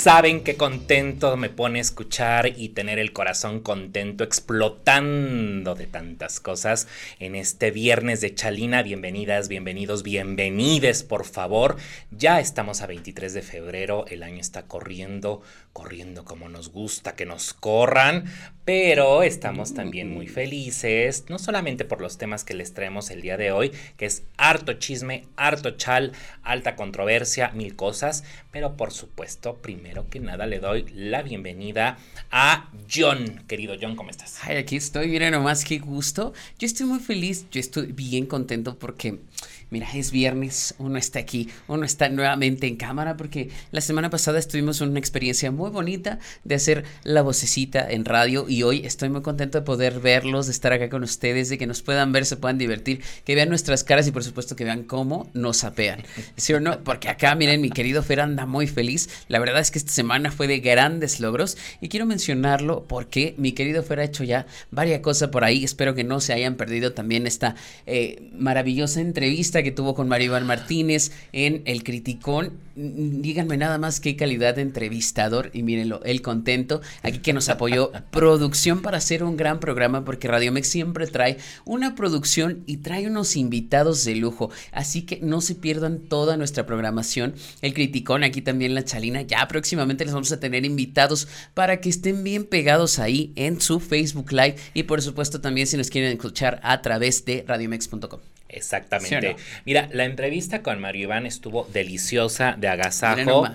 Saben qué contento me pone escuchar y tener el corazón contento explotando de tantas cosas en este viernes de Chalina. Bienvenidas, bienvenidos, bienvenides, por favor. Ya estamos a 23 de febrero, el año está corriendo, corriendo como nos gusta que nos corran, pero estamos también muy felices, no solamente por los temas que les traemos el día de hoy, que es harto chisme, harto chal, alta controversia, mil cosas, pero por supuesto, primero que nada le doy la bienvenida a John. Querido John, ¿cómo estás? Ay, aquí estoy, miren nomás qué gusto. Yo estoy muy feliz, yo estoy bien contento porque mira, es viernes, uno está aquí, uno está nuevamente en cámara porque la semana pasada estuvimos en una experiencia muy bonita de hacer la vocecita en radio y hoy estoy muy contento de poder verlos, de estar acá con ustedes, de que nos puedan ver, se puedan divertir, que vean nuestras caras y por supuesto que vean cómo nos apean. ¿Sí o no? Porque acá, miren, mi querido Fer anda muy feliz. La verdad es que esta semana fue de grandes logros y quiero mencionarlo porque mi querido Fer ha hecho ya varias cosas por ahí. Espero que no se hayan perdido también esta eh, maravillosa entrevista que tuvo con Maribel Martínez en El Criticón. Díganme nada más qué calidad de entrevistador y mírenlo, el contento aquí que nos apoyó producción para hacer un gran programa porque Radio Mex siempre trae una producción y trae unos invitados de lujo, así que no se pierdan toda nuestra programación. El Criticón, aquí también la Chalina, ya próximamente les vamos a tener invitados para que estén bien pegados ahí en su Facebook Live y por supuesto también si nos quieren escuchar a través de radiomex.com. Exactamente. Mira, la entrevista con Mario Iván estuvo deliciosa, de agasajo.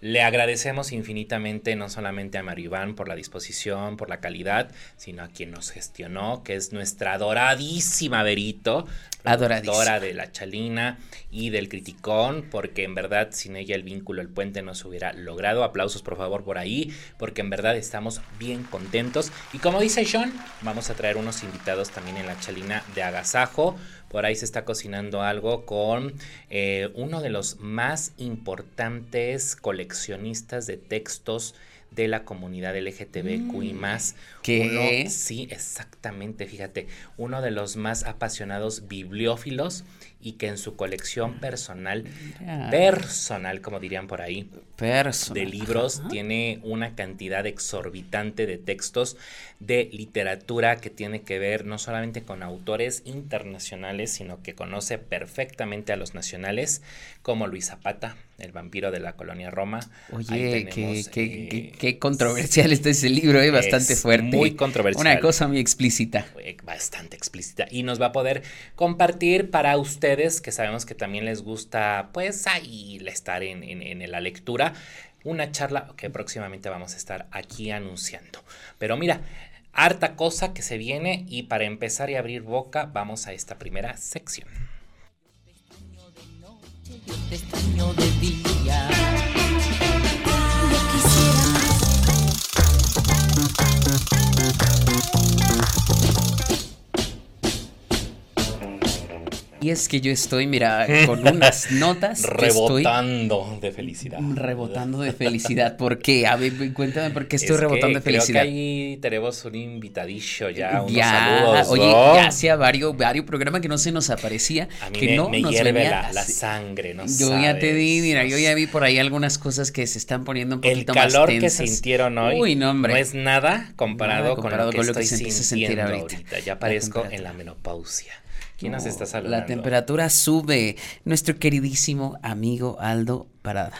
Le agradecemos infinitamente no solamente a Mario Iván por la disposición, por la calidad, sino a quien nos gestionó, que es nuestra adoradísima Verito, adoradora de la Chalina y del Criticón, porque en verdad sin ella el vínculo, el puente no se hubiera logrado. Aplausos por favor por ahí, porque en verdad estamos bien contentos. Y como dice Sean, vamos a traer unos invitados también en la Chalina de agasajo. Por ahí se está cocinando algo con eh, uno de los más importantes coleccionistas de textos de la comunidad LGTBQI mm. más. ¿Qué? sí, exactamente, fíjate, uno de los más apasionados bibliófilos y que en su colección personal, personal, como dirían por ahí, de libros, tiene una cantidad exorbitante de textos de literatura que tiene que ver no solamente con autores internacionales, sino que conoce perfectamente a los nacionales, como Luis Zapata, el vampiro de la colonia Roma. Oye, qué, qué, eh, controversial está ese libro, eh, bastante fuerte. Muy controversial. Una cosa muy explícita. Bastante explícita. Y nos va a poder compartir para ustedes, que sabemos que también les gusta, pues ahí estar en, en la lectura, una charla que próximamente vamos a estar aquí anunciando. Pero mira, harta cosa que se viene y para empezar y abrir boca vamos a esta primera sección. De día. Y es que yo estoy, mira, con unas notas. rebotando de felicidad. Rebotando de felicidad. ¿Por qué? A ver, cuéntame por qué estoy rebotando de felicidad. Creo que ahí tenemos un invitadillo ya. Unos ya, oye, ya hacía varios, varios programas que no se nos aparecía. A mí que me, no me nos hierve la, la, sangre, ¿no? Yo ya te di, mira, yo ya vi por ahí algunas cosas que se están poniendo un poquito más El calor que sintieron hoy Uy, no, hombre. no es nada comparado, comparado con, lo que, que, estoy sintiendo ahorita. ahorita. Ya aparezco en la menopausia. ¿Quién nos está saludando? La temperatura sube. Nuestro queridísimo amigo Aldo Parada.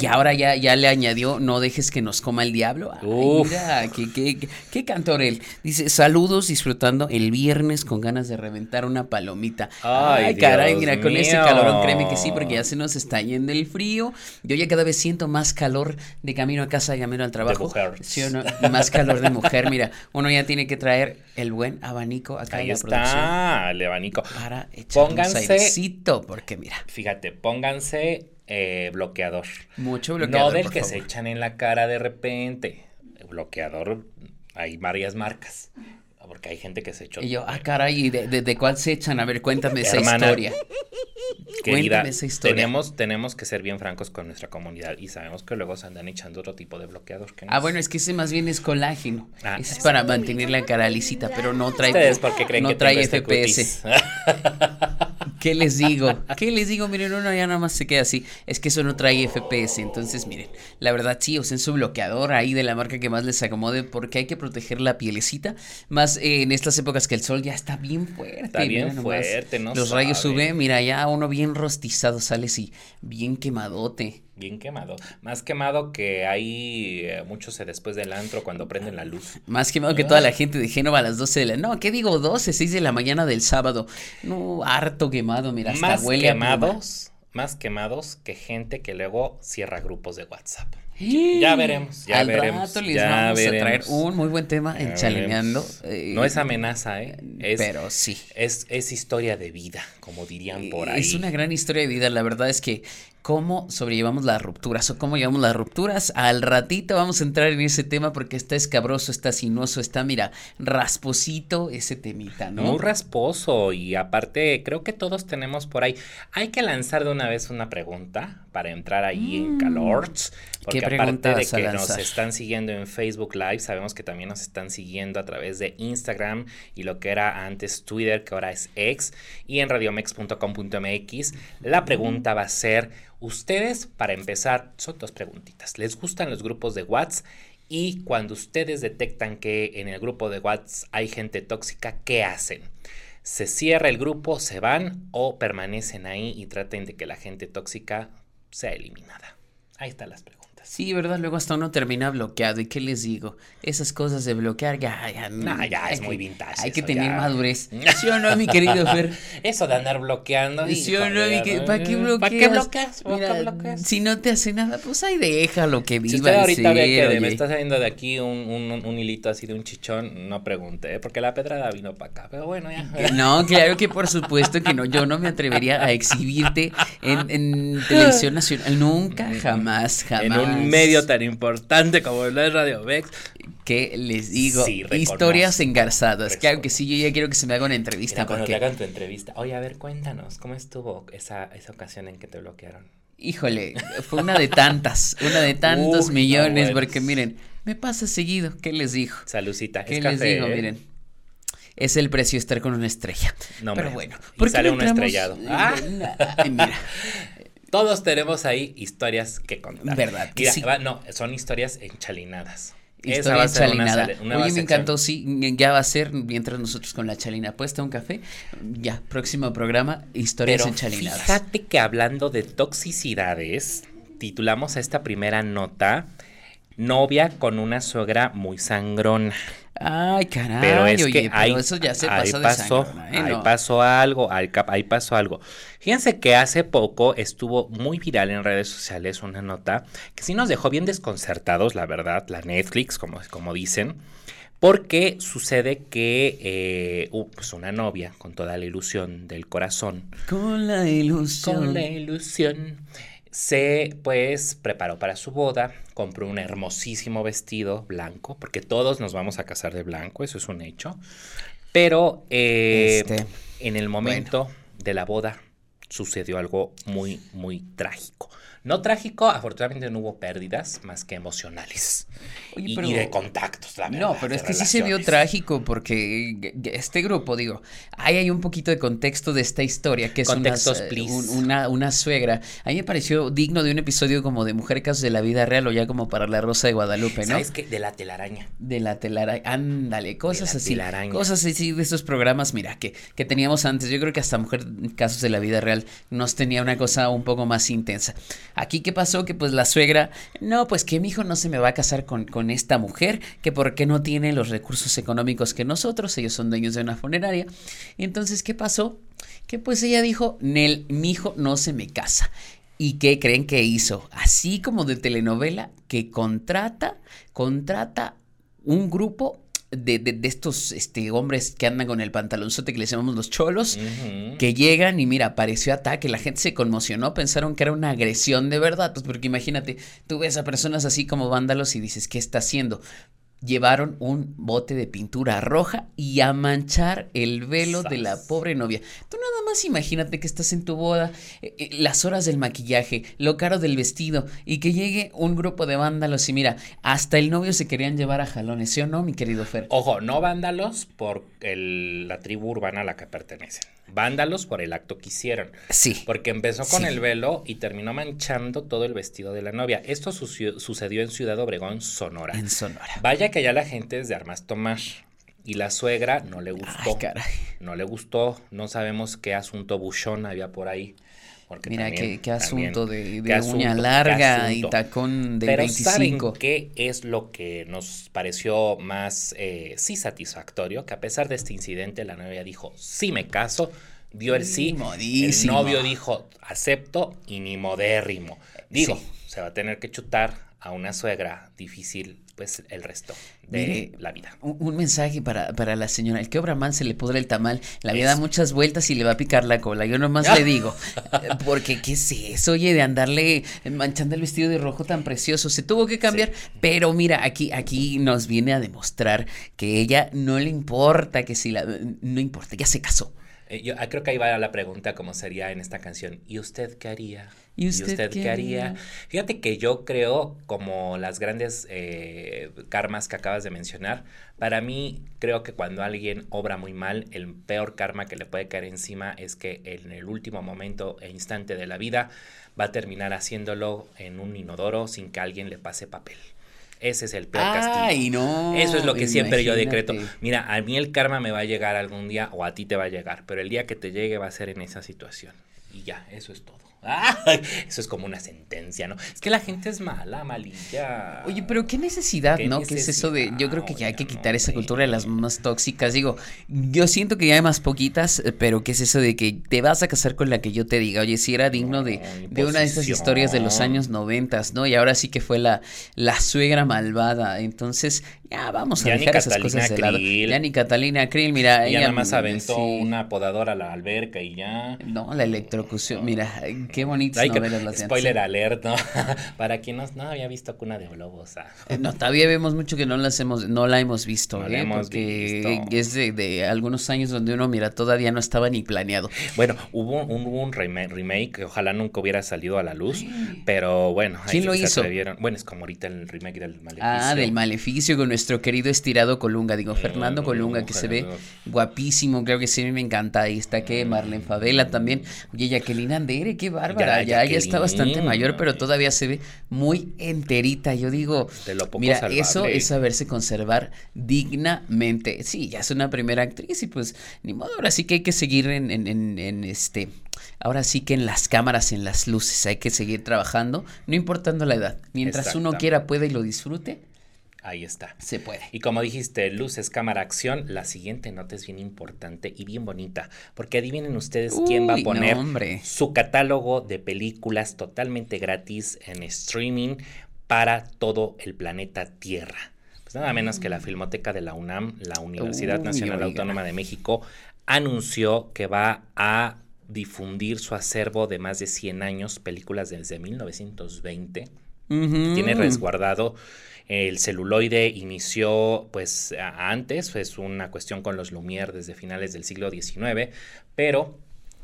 Y ahora ya, ya le añadió, no dejes que nos coma el diablo. mira, qué, qué, qué, cantor él. Dice, saludos, disfrutando el viernes con ganas de reventar una palomita. Ay, caray, mira, con ese calorón, créeme que sí, porque ya se nos está yendo el frío. Yo ya cada vez siento más calor de camino a casa y camino al trabajo. De mujer. ¿Sí o no? Más calor de mujer. Mira, uno ya tiene que traer el buen abanico acá Ahí en la está, producción. el abanico. Para echar Pónganse- un porque mira, Fíjate, pónganse eh, bloqueador. mucho bloqueador, no del por que favor. se echan en la cara de repente. Bloqueador, hay varias marcas. Porque hay gente que se echó. Y yo, ah, caray, ¿y de, de, cuál se echan? A ver, cuéntame esa historia. cuéntame esa historia. Tenemos, tenemos que ser bien francos con nuestra comunidad y sabemos que luego se andan echando otro tipo de bloqueador. Que Ah, bueno, es que ese más bien es colágeno. Ah, ese es para mantener la cara lisita, pero no trae, creen no trae FPS. Este ¿Qué les digo? ¿Qué les digo? Miren, uno ya nada más se queda así. Es que eso no trae FPS. Entonces, miren, la verdad sí, usen su bloqueador ahí de la marca que más les acomode porque hay que proteger la pielecita. Más eh, en estas épocas que el sol ya está bien fuerte. Está bien fuerte, ¿no? Los rayos suben, mira, ya uno bien rostizado sale así, bien quemadote bien quemado. Más quemado que hay eh, muchos después del antro cuando prenden la luz. Más quemado que toda la gente de Génova a las 12 de la... No, ¿qué digo? 12, 6 de la mañana del sábado. No, harto quemado, mira, hasta más quemados, Más quemados que gente que luego cierra grupos de WhatsApp. Ya veremos, ya veremos. les vamos a traer un muy buen tema en Chaleneando. Eh, no es amenaza, ¿eh? pero sí. Es, es historia de vida, como dirían por ahí. Es una gran historia de vida. La verdad es que cómo sobrellevamos las rupturas o cómo llevamos las rupturas. Al ratito vamos a entrar en ese tema porque está escabroso, está sinuoso, está, mira, rasposito ese temita, ¿no? Muy rasposo y aparte creo que todos tenemos por ahí. Hay que lanzar de una vez una pregunta para entrar ahí en mm. calorts. Porque aparte de que nos están siguiendo en Facebook Live, sabemos que también nos están siguiendo a través de Instagram y lo que era antes Twitter, que ahora es X, y en radiomex.com.mx. La pregunta va a ser Ustedes, para empezar, son dos preguntitas. ¿Les gustan los grupos de WhatsApp? Y cuando ustedes detectan que en el grupo de WhatsApp hay gente tóxica, ¿qué hacen? ¿Se cierra el grupo, se van o permanecen ahí y traten de que la gente tóxica sea eliminada? Ahí están las preguntas. Sí, ¿verdad? Luego hasta uno termina bloqueado. ¿Y qué les digo? Esas cosas de bloquear ya, ya, no, ya es muy vintage. Hay que tener madurez. ¿Sí o no, mi querido Fer? Eso de andar bloqueando. ¿Sí o no, mi querido? ¿Para qué bloqueas? ¿Para qué bloqueas? ¿Para qué bloqueas? Si no te hace nada, pues ahí lo que viva. Si usted ahorita ve que me está saliendo de aquí un, un, un, hilito así de un chichón, no pregunte, ¿eh? porque la pedrada vino para acá. Pero bueno, ya. No, claro que por supuesto que no. Yo no me atrevería a exhibirte en, en televisión nacional. Nunca, jamás, jamás medio tan importante como lo es Radio Vex. ¿Qué les digo? Historias engarzadas. Claro que sí, yo ya quiero que se me haga una entrevista. cuando te hagan tu entrevista. Oye, a ver, cuéntanos, ¿cómo estuvo esa, esa ocasión en que te bloquearon? Híjole, fue una de tantas, una de tantos millones, porque miren, me pasa seguido, ¿qué les digo? Salucita, ¿qué les digo? ¿eh? Miren, es el precio estar con una estrella. No, Pero bueno, y sale un estrellado. Ah. mira, todos tenemos ahí historias que contar. ¿Verdad? no, son historias enchalinadas. Historia enchalinada. Oye, me encantó, sí, ya va a ser mientras nosotros con la chalina puesta un café. Ya, próximo programa, historias Pero enchalinadas. Fíjate que hablando de toxicidades, titulamos a esta primera nota Novia con una suegra muy sangrona. Ay, caray, pero es que pero eso ya se de pasó, ¿eh? ahí pasó algo, ahí pasó algo. Fíjense que hace poco estuvo muy viral en redes sociales una nota que sí nos dejó bien desconcertados, la verdad, la Netflix, como, como dicen, porque sucede que eh, pues una novia con toda la ilusión del corazón. Con la ilusión. Con la ilusión se pues preparó para su boda, compró un hermosísimo vestido blanco, porque todos nos vamos a casar de blanco, eso es un hecho. Pero eh, este, en el momento de la boda sucedió algo muy, muy trágico. No trágico, afortunadamente no hubo pérdidas más que emocionales y, de contactos, la No, pero es que sí se vio trágico porque este grupo, digo, ahí hay un poquito de contexto de esta historia que es una, una, suegra. A mí me pareció digno de un episodio como de Mujer Casos de la Vida Real o ya como para La Rosa de Guadalupe, ¿no? ¿Sabes qué? De la telaraña. De la telaraña, ándale, cosas así. Cosas así de esos programas, mira, que, que teníamos antes. Yo creo que hasta Mujer Casos de la Vida Real nos tenía una cosa un poco más intensa. Aquí, ¿qué pasó? Que pues la suegra, no, pues que mi hijo no se me va a casar con, con esta mujer, que porque no tiene los recursos económicos que nosotros, ellos son dueños de una funeraria. Entonces, ¿qué pasó? Que pues ella dijo, Nel, mi hijo no se me casa. ¿Y qué creen que hizo? Así como de telenovela, que contrata, contrata un grupo de, de, estos este, hombres que andan con el pantalonzote que les llamamos los cholos, que llegan y mira, apareció ataque, la gente se conmocionó, pensaron que era una agresión de verdad, pues porque imagínate, tú ves a personas así como vándalos y dices, ¿qué está haciendo? Llevaron un bote de pintura roja y a manchar el velo de la pobre novia. Tú nada más imagínate que estás en tu boda, eh, eh, las horas del maquillaje, lo caro del vestido y que llegue un grupo de vándalos y mira, hasta el novio se querían llevar a jalones, ¿sí o no, mi querido Fer? Ojo, no vándalos por la tribu urbana a la que pertenecen. Vándalos por el acto que hicieron. Sí. Porque empezó con el velo y terminó manchando todo el vestido de la novia. Esto sucedió en Ciudad Obregón, Sonora. En Sonora. Vaya que allá la gente es de armas tomar. Y la suegra no le gustó. No le gustó. No sabemos qué asunto buchón había por ahí. Mira, qué, asunto de, uña larga y tacón de Pero 25. ¿saben qué es lo que nos pareció más, eh, sí, satisfactorio? Que a pesar de este incidente, la novia dijo, sí me caso, dio el sí. El novio dijo, acepto y ni modérrimo. Digo, se va a tener que chutar a una suegra difícil pues el resto de la vida. Un, mensaje para, para, la señora, el que obra mal se le pudre el tamal, la vida da muchas vueltas y le va a picar la cola, yo nomás le digo, porque qué es eso, oye, de andarle manchando el vestido de rojo tan precioso, se tuvo que cambiar, pero mira, aquí, aquí nos viene a demostrar que ella no le importa, que si la, no importa, ya se casó. Eh, yo ah, creo que ahí va la pregunta como sería en esta canción, ¿y usted qué haría? ¿Y usted, qué, haría? Fíjate que yo creo, como las grandes eh, karmas que acabas de mencionar, para mí creo que cuando alguien obra muy mal, el peor karma que le puede caer encima es que en el último momento e instante de la vida va a terminar haciéndolo en un inodoro sin que alguien le pase papel. Ese es el peor Ay, no. Eso es lo que siempre yo decreto. Mira, a mí el karma me va a llegar algún día o a ti te va a llegar, pero el día que te llegue va a ser en esa situación. Y ya, eso es todo. Eso es como una sentencia, ¿no? Es que la gente es mala, malilla. Oye, pero qué necesidad, ¿no? ¿Qué es eso de.? Yo creo que ya hay que quitar esa cultura de las más tóxicas. Digo, yo siento que ya hay más poquitas, pero ¿qué es eso de que te vas a casar con la que yo te diga? Oye, si era digno de, de una de esas historias de los años noventas, ¿no? Y ahora sí que fue la, la suegra malvada. Entonces, ya vamos a dejar esas cosas de lado. Ya ni Catalina Krill, mira. ella nada más aventó una podadora a la alberca y ya. No, la electrocución, mira Qué bonitas novelas las Spoiler alert, ¿no? Para quien no, no, había visto Cuna de Globos. Ah. Eh, no, todavía vemos mucho que no las hemos, no la hemos visto, ¿eh? Porque es de, algunos años donde uno, mira, todavía no estaba ni planeado. Bueno, hubo un, un remake, que ojalá nunca hubiera salido a la luz, pero bueno. ¿Quién lo hizo? Bueno, es como ahorita el remake del Maleficio. Ah, del Maleficio con nuestro querido estirado Colunga, digo, Fernando Colunga, que se ve guapísimo, creo que sí, me encanta. Ahí está que Marlene Favela también. Oye, Jacqueline Andere, qué va ya, ya, está bastante mayor, pero todavía se ve muy enterita. Yo digo, mira, eso es saberse conservar dignamente. Sí, ya es una primera actriz y pues ni modo, ahora sí que hay que seguir en, en, este, ahora sí que en las cámaras, en las luces, hay que seguir trabajando, no importando la edad. Mientras uno quiera, pueda y lo disfrute, Ahí está. Se puede. Y como dijiste, luces, cámara, acción, la siguiente nota es bien importante y bien bonita, porque adivinen ustedes quién va a poner su catálogo de películas totalmente gratis en streaming para todo el planeta Tierra. Pues nada menos que la mm. Filmoteca de la UNAM, la Universidad Nacional Autónoma de México, anunció que va a difundir su acervo de más de 100 años, películas desde 1920. Tiene resguardado el celuloide inició pues antes, es una cuestión con los Lumière desde finales del siglo XIX, pero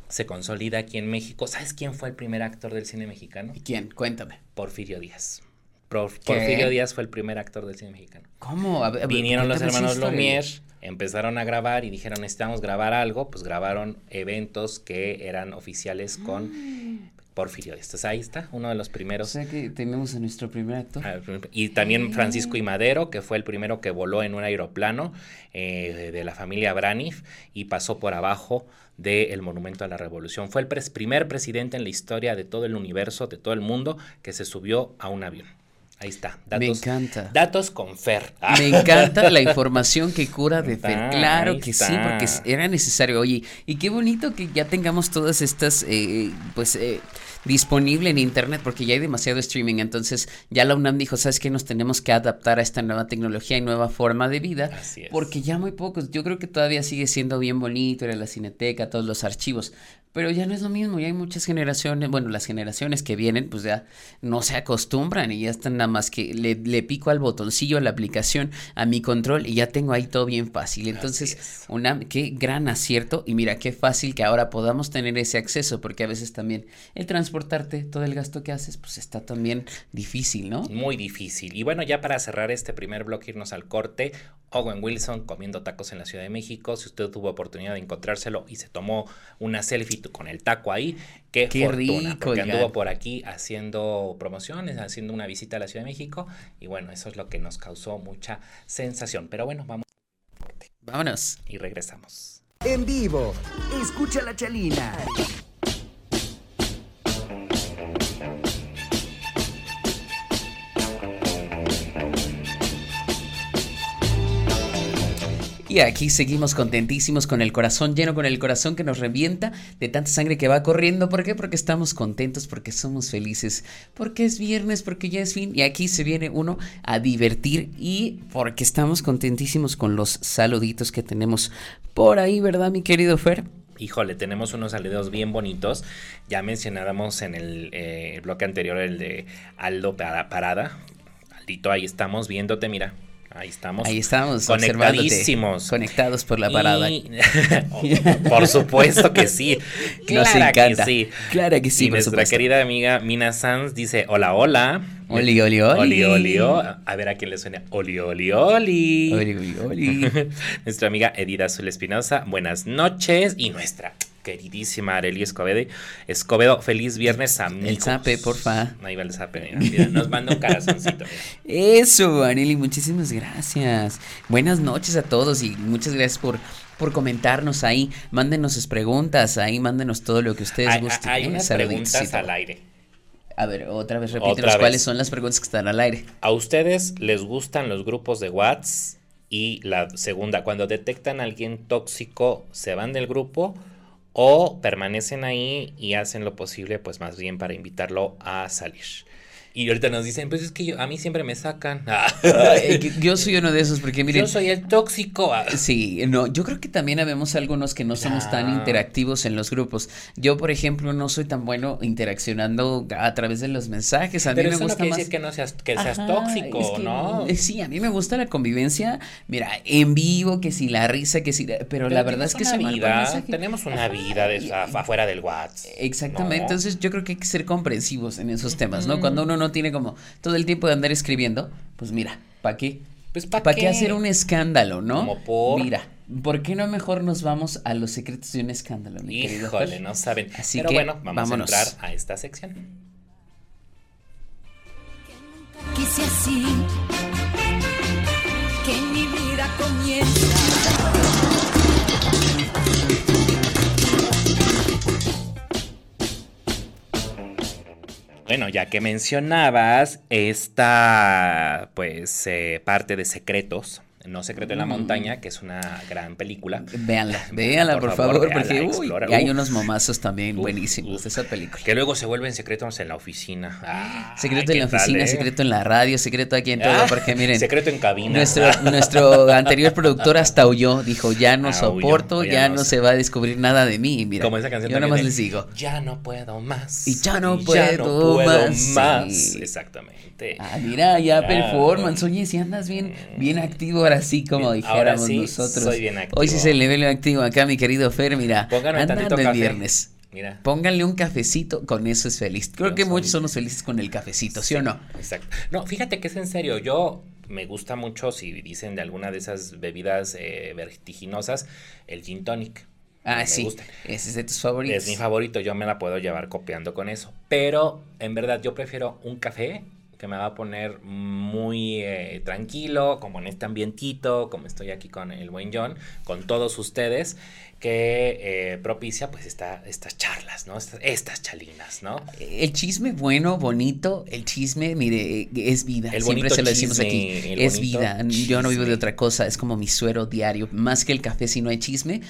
se consolida aquí en México. ¿Sabes quién fue el primer actor del cine mexicano? ¿Quién? Cuéntame. Porfirio Díaz. Porfirio Díaz fue el primer actor del cine mexicano. ¿Cómo? Vinieron los hermanos Lumière, empezaron a grabar y dijeron necesitamos grabar algo, pues grabaron eventos que eran oficiales con mm. Porfirio ahí está, uno de los primeros. O sea que tenemos a nuestro primer actor. Ah, y también Francisco y Madero, que fue el primero que voló en un aeroplano eh, de la familia Braniff y pasó por abajo del Monumento a la Revolución. Fue el primer presidente en la historia de todo el universo, de todo el mundo, que se subió a un avión. Ahí está. Datos, Me encanta. Datos con Fer. Me encanta la información que cura de Fer. Claro que sí, porque era necesario. Oye, y qué bonito que ya tengamos todas estas, eh, pues, eh, disponible en internet porque ya hay demasiado streaming. Entonces ya la UNAM dijo, ¿sabes qué? Nos tenemos que adaptar a esta nueva tecnología y nueva forma de vida. Porque ya muy pocos, yo creo que todavía sigue siendo bien bonito, era la cineteca, todos los archivos. Pero ya no es lo mismo, ya hay muchas generaciones, bueno, las generaciones que vienen, pues ya no se acostumbran y ya están nada más que le, le pico al botoncillo a la aplicación, a mi control y ya tengo ahí todo bien fácil. Entonces, una, qué gran acierto y mira qué fácil que ahora podamos tener ese acceso, porque a veces también el transportarte, todo el gasto que haces, pues está también difícil, ¿no? Muy difícil. Y bueno, ya para cerrar este primer bloque, irnos al corte, Owen Wilson comiendo tacos en la Ciudad de México, si usted tuvo oportunidad de encontrárselo y se tomó una selfie con el taco ahí. Qué, fortuna, rico, porque anduvo por aquí haciendo promociones, haciendo una visita a la Ciudad de México y bueno, eso es lo que nos causó mucha sensación. Pero bueno, vamos. Vámonos. Y regresamos. En vivo, escucha la chalina. Y aquí seguimos contentísimos con el corazón lleno, con el corazón que nos revienta de tanta sangre que va corriendo. ¿Por qué? Porque estamos contentos, porque somos felices, porque es viernes, porque ya es fin. Y aquí se viene uno a divertir y porque estamos contentísimos con los saluditos que tenemos por ahí, ¿verdad, mi querido Fer? Híjole, tenemos unos saludos bien bonitos. Ya mencionábamos en el eh, bloque anterior el de Aldo Parada. Aldito, ahí estamos viéndote, mira. Ahí estamos. Ahí estamos. Conectadísimos. Conectados por la parada. por supuesto que sí. Nos encanta. Que sí. Claro que sí. Y nuestra querida amiga Mina Sanz dice: Hola, hola. Oli, oli, oli. Oli, oli, A ver a quién le suena. Oli, oli, oli. Oli, oli, oli. nuestra amiga Edida Azul Espinosa. Buenas noches. Y nuestra queridísima Arely Escobedo. Escobedo, feliz viernes, amigos. El zape, porfa. Ahí va el zape, mira, nos manda un corazoncito. Eso, Arely, muchísimas gracias. Buenas noches a todos y muchas gracias por por comentarnos ahí, mándenos sus preguntas, ahí mándenos todo lo que ustedes gusten. Hay ¿eh? unas preguntas al aire. A ver, otra vez repítenos cuáles son las preguntas que están al aire. ¿A ustedes les gustan los grupos de WhatsApp? Y la segunda, cuando detectan a alguien tóxico, ¿se van del grupo o permanecen ahí y hacen lo posible, pues más bien para invitarlo a salir. Y ahorita nos dicen, pues es que yo, a mí siempre me sacan. yo soy uno de esos, porque miren. Yo soy el tóxico. Sí, no, yo creo que también habemos algunos que no somos tan interactivos en los grupos. Yo, por ejemplo, no soy tan bueno interaccionando a través de los mensajes. A Pero mí me gusta no más. decir que no seas, que seas tóxico, ¿no? Eh, sí, a mí me gusta la convivencia, mira, en vivo, que si la risa, que si. Pero, la verdad es que se vida, Tenemos una vida de, afuera del WhatsApp. Exactamente. Entonces, yo creo que hay que ser comprensivos en esos temas, ¿no? Cuando uno no tiene como todo el tiempo de andar escribiendo, pues mira, ¿para qué? Pues ¿para qué? hacer un escándalo, no? Mira, ¿por qué no mejor nos vamos a los secretos de un escándalo, mi Híjole, no saben. Así Pero que, bueno, vamos a entrar a esta sección. Quise así, que mi vida comienza. Bueno, ya que mencionabas esta, pues, eh, parte de secretos, no Secreto en la Montaña, que es una gran película. Véanla, véanla por, favor, porque uy, hay unos momazos también buenísimos de esa película. Que luego se vuelven secretos en la oficina. Ah, secreto en la oficina, eh? secreto en la radio, secreto aquí en todo, ah, porque miren. Secreto en cabina. Nuestro, nuestro anterior productor hasta huyó, dijo, ya no soporto, ya, no, se va a descubrir nada de mí. Mira, Como esa canción yo nada más les digo. Ya no puedo más. Y ya no, puedo, más. Exactamente. Ah, mira, ya performance. Oye, si andas bien, bien activo ahora sí, como dijéramos nosotros. Soy bien activo. Hoy sí se le ve lo activo acá, mi querido Fer, mira. Andando el viernes. Mira. Pónganle un cafecito, con eso es feliz. Creo que muchos somos felices con el cafecito, ¿sí, o no? Exacto. No, fíjate que es en serio. Yo me gusta mucho, si dicen de alguna de esas bebidas eh, vertiginosas, el gin tonic. Ah, sí. Ese es de tus favoritos. Es mi favorito, yo me la puedo llevar copiando con eso. Pero en verdad yo prefiero un café que me va a poner muy eh, tranquilo, como en este ambientito, como estoy aquí con el buen John, con todos ustedes, que eh, propicia pues esta, estas charlas, ¿no? Estas, chalinas, ¿no? El chisme bueno, bonito, el chisme, mire, es vida. El Siempre se lo decimos aquí. Es vida. Yo no vivo de otra cosa, es como mi suero diario. Más que el café, si no hay chisme,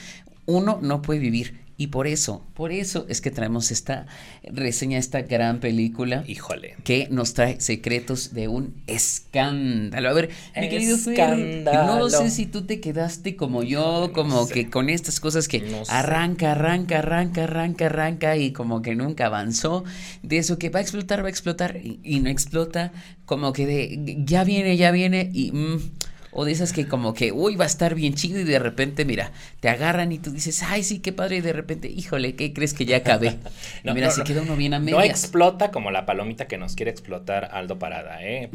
uno no puede vivir Y por eso, por eso es que traemos esta reseña, esta gran película. Híjole. Que nos trae secretos de un escándalo. A ver, mi querido escándalo. no sé si tú te quedaste como yo, como que con estas cosas que arranca, arranca, arranca, arranca, arranca y como que nunca avanzó. De eso que va a explotar, va a explotar y, no explota. Como que de ya viene, ya viene y... Mm, o de esas que como que, uy, va a estar bien chido y de repente, mira, te agarran y tú dices, ay, sí, qué padre, y de repente, híjole, ¿qué crees que ya acabé? mira, se queda uno bien a medias. No explota como la palomita que nos quiere explotar Aldo Parada, ¿eh?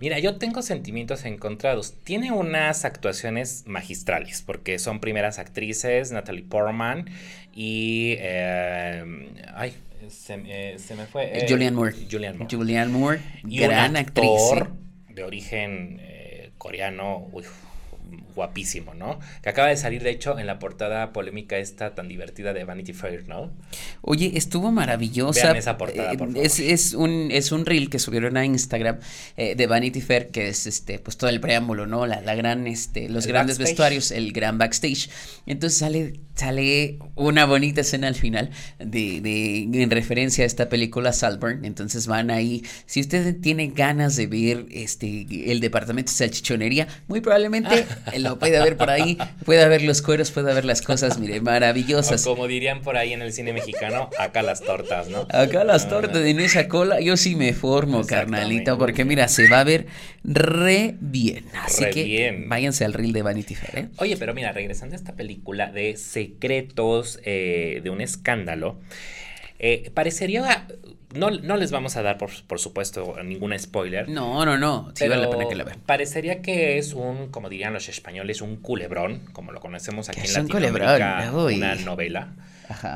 mira, yo tengo sentimientos encontrados. Tiene unas actuaciones magistrales, porque son primeras actrices, Natalie Portman y... Eh, ay, se, me fue. Eh, Julianne Moore. Julianne Moore. Julianne Moore, gran actriz. ¿eh? De origen coreano, guapísimo, ¿no? Que acaba de salir, de hecho, en la portada polémica esta tan divertida de Vanity Fair, ¿no? Oye, estuvo maravillosa. esa portada, por Es, es, un, es un reel que subieron a Instagram eh, de Vanity Fair, que es este, pues todo el preámbulo, ¿no? La, la gran, este, los grandes vestuarios, el gran backstage. Entonces sale, sale una bonita escena al final de, de, en referencia a esta película Salburn. Entonces van ahí. Si usted tiene ganas de ver este el departamento de salchichonería, muy probablemente lo puede haber por ahí, puede haber los cueros, puede haber las cosas, mire, maravillosas. como dirían por ahí en el cine mexicano, acá las tortas, ¿no? Acá las tortas, en esa cola, yo sí me formo, carnalito, porque mira, se va a ver re bien. Así que váyanse al reel de Vanity Fair, ¿eh? Oye, pero mira, regresando a esta película de secretos eh, de un escándalo, eh, parecería no, no les vamos a dar, por, por supuesto, ningún spoiler. No, no, no. Sí vale la pena que la vean. Parecería que es un, como dirían los españoles, un culebrón, como lo conocemos aquí en Latinoamérica, una novela.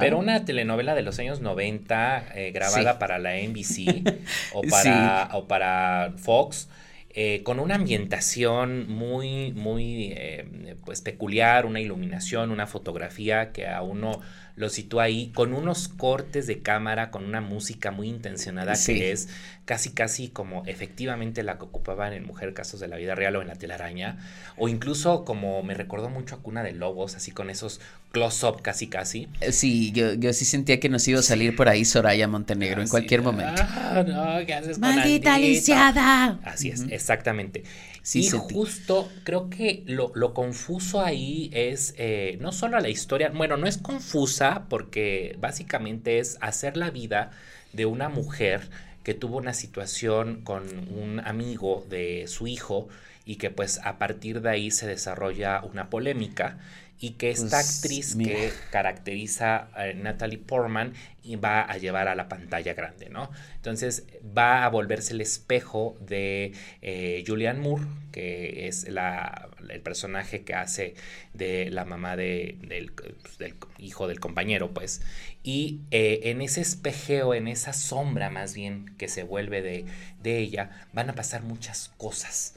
Pero una telenovela de los años 90 eh, grabada para la NBC o, para, o para Fox. Eh, con una ambientación muy, muy eh, pues peculiar, una iluminación, una fotografía que a uno lo sitúa ahí con unos cortes de cámara, con una música muy intencionada que es casi casi como efectivamente la que ocupaban en Mujer Casos de la Vida Real o en La Telaraña, o incluso como me recordó mucho a Cuna de Lobos, así con esos close-up casi casi. Eh, sí, yo, yo sí sentía que nos iba a salir por ahí Soraya Montenegro en cualquier momento. Ah, no, ¿qué haces Maldita lisiada. Así es, exactamente. Sí, y justo creo que lo, lo confuso ahí es eh, no solo la historia, bueno, no es confusa porque básicamente es hacer la vida de una mujer que tuvo una situación con un amigo de su hijo y que pues a partir de ahí se desarrolla una polémica y que esta pues, actriz que caracteriza a Natalie Portman y va a llevar a la pantalla grande, ¿no? Entonces va a volverse el espejo de eh, Julianne Moore, que es la, el personaje que hace de la mamá de, del, del, hijo del compañero, pues. Y eh, en ese espejeo, en esa sombra más bien que se vuelve de, de ella, van a pasar muchas cosas.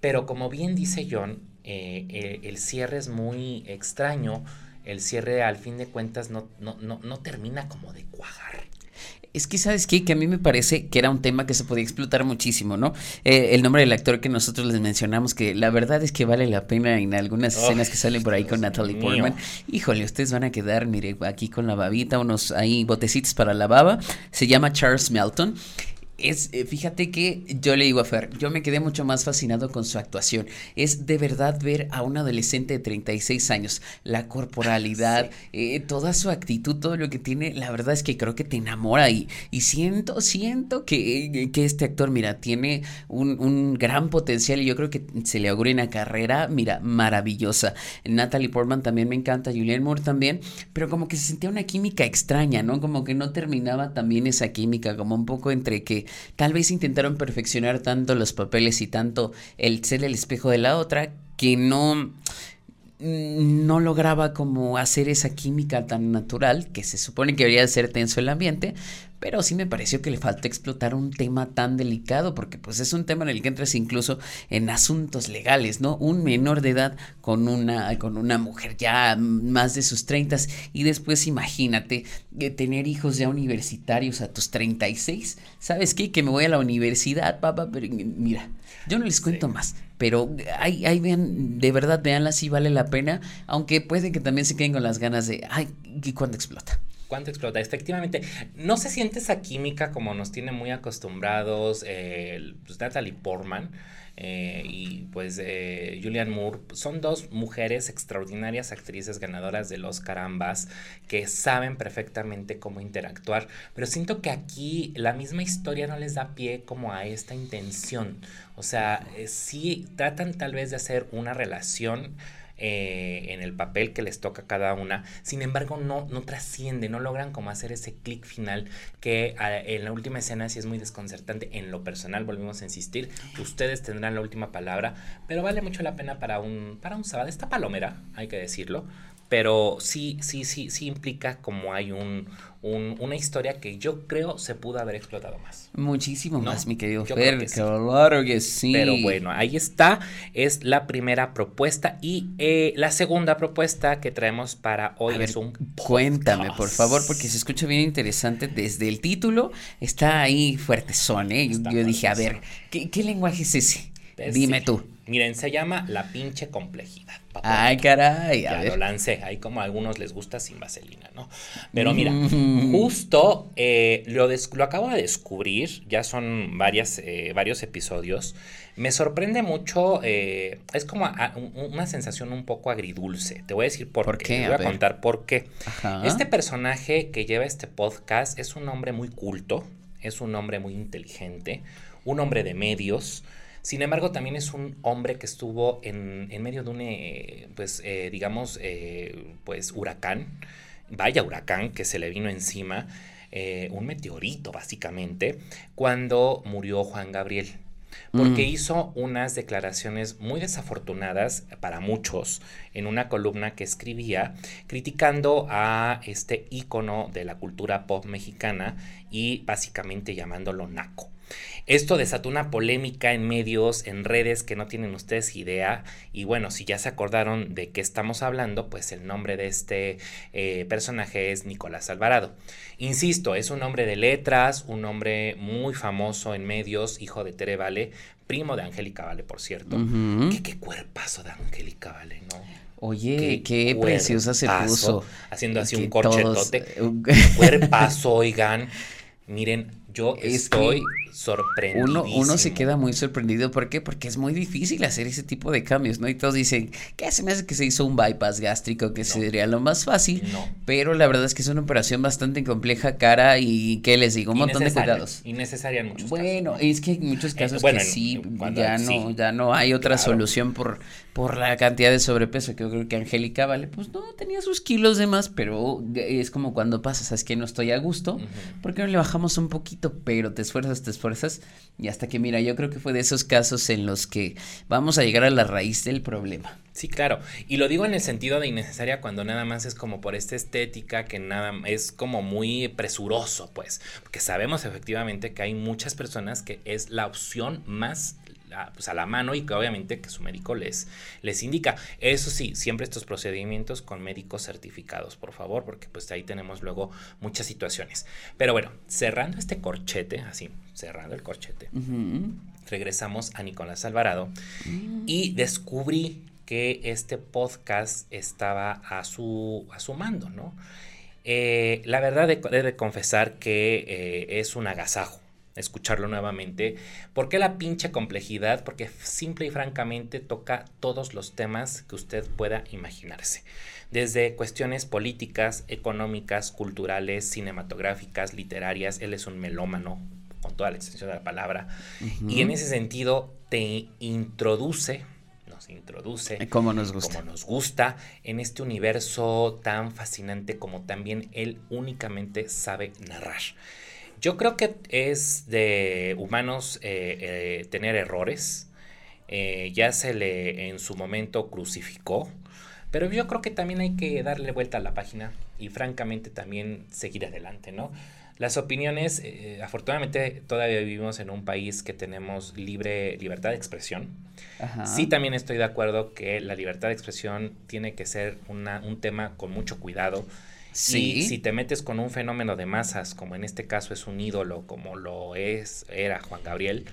Pero como bien dice John, eh, eh, el cierre es muy extraño, el cierre al fin de cuentas no, no, no, no termina como de cuajar. Es que, ¿sabes qué? Que a mí me parece que era un tema que se podía explotar muchísimo, ¿no? Eh, el nombre del actor que nosotros les mencionamos, que la verdad es que vale la pena en algunas escenas que salen por ahí con Natalie Portman. Híjole, ustedes van a quedar, mire, aquí con la babita, unos ahí botecitos para la baba. Se llama Charles Melton es, eh, fíjate que yo le digo a Fer, yo me quedé mucho más fascinado con su actuación. Es de verdad ver a un adolescente de 36 años, la corporalidad, eh, toda su actitud, todo lo que tiene, la verdad es que creo que te enamora y, y siento, siento que, que, este actor, mira, tiene un, un, gran potencial y yo creo que se le augura una carrera, mira, maravillosa. Natalie Portman también me encanta, Julianne Moore también, pero como que se sentía una química extraña, ¿no? Como que no terminaba también esa química, como un poco entre que tal vez intentaron perfeccionar tanto los papeles y tanto el ser el espejo de la otra que no no lograba como hacer esa química tan natural que se supone que debería ser tenso el ambiente, pero sí me pareció que le falta explotar un tema tan delicado, porque pues es un tema en el que entras incluso en asuntos legales, ¿no? Un menor de edad con una, con una mujer ya más de sus 30 y después imagínate eh, tener hijos ya universitarios a tus 36, ¿sabes qué? Que me voy a la universidad, papá, pero mira, yo no les cuento más, pero ahí, ahí vean, de verdad, veanla si vale la pena, aunque puede que también se queden con las ganas de, ay, ¿y cuándo explota? ¿Cuánto explota? Efectivamente, no se siente esa química como nos tiene muy acostumbrados eh, pues, Natalie Portman eh, y pues eh, Julianne Moore. Son dos mujeres extraordinarias actrices ganadoras del Oscar ambas que saben perfectamente cómo interactuar, pero siento que aquí la misma historia no les da pie como a esta intención. O sea, sí tratan tal vez de hacer una relación eh, en el papel que les toca cada una. Sin embargo, no, no trasciende, no logran como hacer ese clic final que ah, en la última escena sí es muy desconcertante. En lo personal, volvemos a insistir, ustedes tendrán la última palabra, pero vale mucho la pena para un, para un sábado. Esta palomera, hay que decirlo, pero sí, sí, sí, sí implica como hay un, una historia que yo creo se pudo haber explotado más. Muchísimo más, mi querido Fer, que claro que sí. Pero bueno, ahí está, es la primera propuesta y eh, la segunda propuesta que traemos para hoy es un Cuéntame, por favor, porque se escucha bien interesante desde el título, está ahí fuerte son, ¿eh? yo dije, a ver, ¿qué, ¿qué lenguaje es ese? Dime tú. Miren, se llama La pinche complejidad. Ay, caray. ya lo lancé. Ahí como a algunos les gusta sin vaselina, ¿no? Pero mira, mm. justo eh, lo, lo, acabo de descubrir. Ya son varias, eh, varios episodios. Me sorprende mucho. Eh, es como una sensación un poco agridulce. Te voy a decir por, qué. Te voy a, contar por qué. Este personaje que lleva este podcast es un hombre muy culto. Es un hombre muy inteligente. Un hombre de medios sin embargo, también es un hombre que estuvo en, medio de un, eh, pues, eh, digamos, eh, pues, huracán, vaya huracán que se le vino encima, un meteorito básicamente, cuando murió Juan Gabriel porque mm. hizo unas declaraciones muy desafortunadas para muchos en una columna que escribía criticando a este ícono de la cultura pop mexicana y básicamente llamándolo naco. Esto desató una polémica en medios, en redes que no tienen ustedes idea. Y bueno, si ya se acordaron de qué estamos hablando, pues el nombre de este eh, personaje es Nicolás Alvarado. Insisto, es un hombre de letras, un hombre muy famoso en medios, hijo de Tere Vale, primo de Angélica Vale, por cierto. ¿Qué, cuerpazo de Angélica Vale, ¿no? Oye, qué, preciosa se puso. Haciendo así un corchetote. Cuerpazo, oigan. Miren, yo estoy sorprendido. Uno, uno se queda muy sorprendido. ¿Por qué? Porque es muy difícil hacer ese tipo de cambios, ¿no? Y todos dicen, ¿qué se me hace que se hizo un bypass gástrico? Que sería lo más fácil. No. Pero la verdad es que es una operación bastante compleja, cara y, ¿qué les digo? Un montón de cuidados. Innecesaria en muchos bueno, casos. Bueno, es que en muchos eh, casos que sí, ya no, ya no hay otra solución por, por la cantidad de sobrepeso que yo creo que Angélica vale. Pues no, tenía sus kilos de más, pero es como cuando pasas, es que no estoy a gusto. ¿Por qué no le bajamos un poquito? Pero te esfuerzas, te esfuerzas y hasta que mira, yo creo que fue de esos casos en los que vamos a llegar a la raíz del problema. Sí, claro. Y lo digo en el sentido de innecesaria cuando nada más es como por esta estética que nada es como muy presuroso, pues. Porque sabemos efectivamente que hay muchas personas que es la opción más a, pues a la mano y que obviamente que su médico les, les indica. Eso sí, siempre estos procedimientos con médicos certificados, por favor, porque pues ahí tenemos luego muchas situaciones. Pero bueno, cerrando este corchete, así, cerrando el corchete, regresamos a Nicolás Alvarado mm. y descubrí que este podcast estaba a su, a su mando, ¿no? Eh, la verdad he de, confesar que eh, es un agasajo escucharlo nuevamente. ¿Por qué la pinche complejidad? Porque simple y francamente toca todos los temas que usted pueda imaginarse. Desde cuestiones políticas, económicas, culturales, cinematográficas, literarias. Él es un melómano, con toda la extensión de la palabra. Y en ese sentido te introduce nos introduce como nos gusta como nos gusta en este universo tan fascinante como también él únicamente sabe narrar. Yo creo que es de humanos eh, eh, tener errores. Eh, ya se le en su momento crucificó. Pero yo creo que también hay que darle vuelta a la página y francamente también seguir adelante, ¿no? Las opiniones, eh, afortunadamente todavía vivimos en un país que tenemos libre libertad de expresión. Sí también estoy de acuerdo que la libertad de expresión tiene que ser una, un tema con mucho cuidado. Sí. Y si te metes con un fenómeno de masas, como en este caso es un ídolo, como lo es, era Juan Gabriel,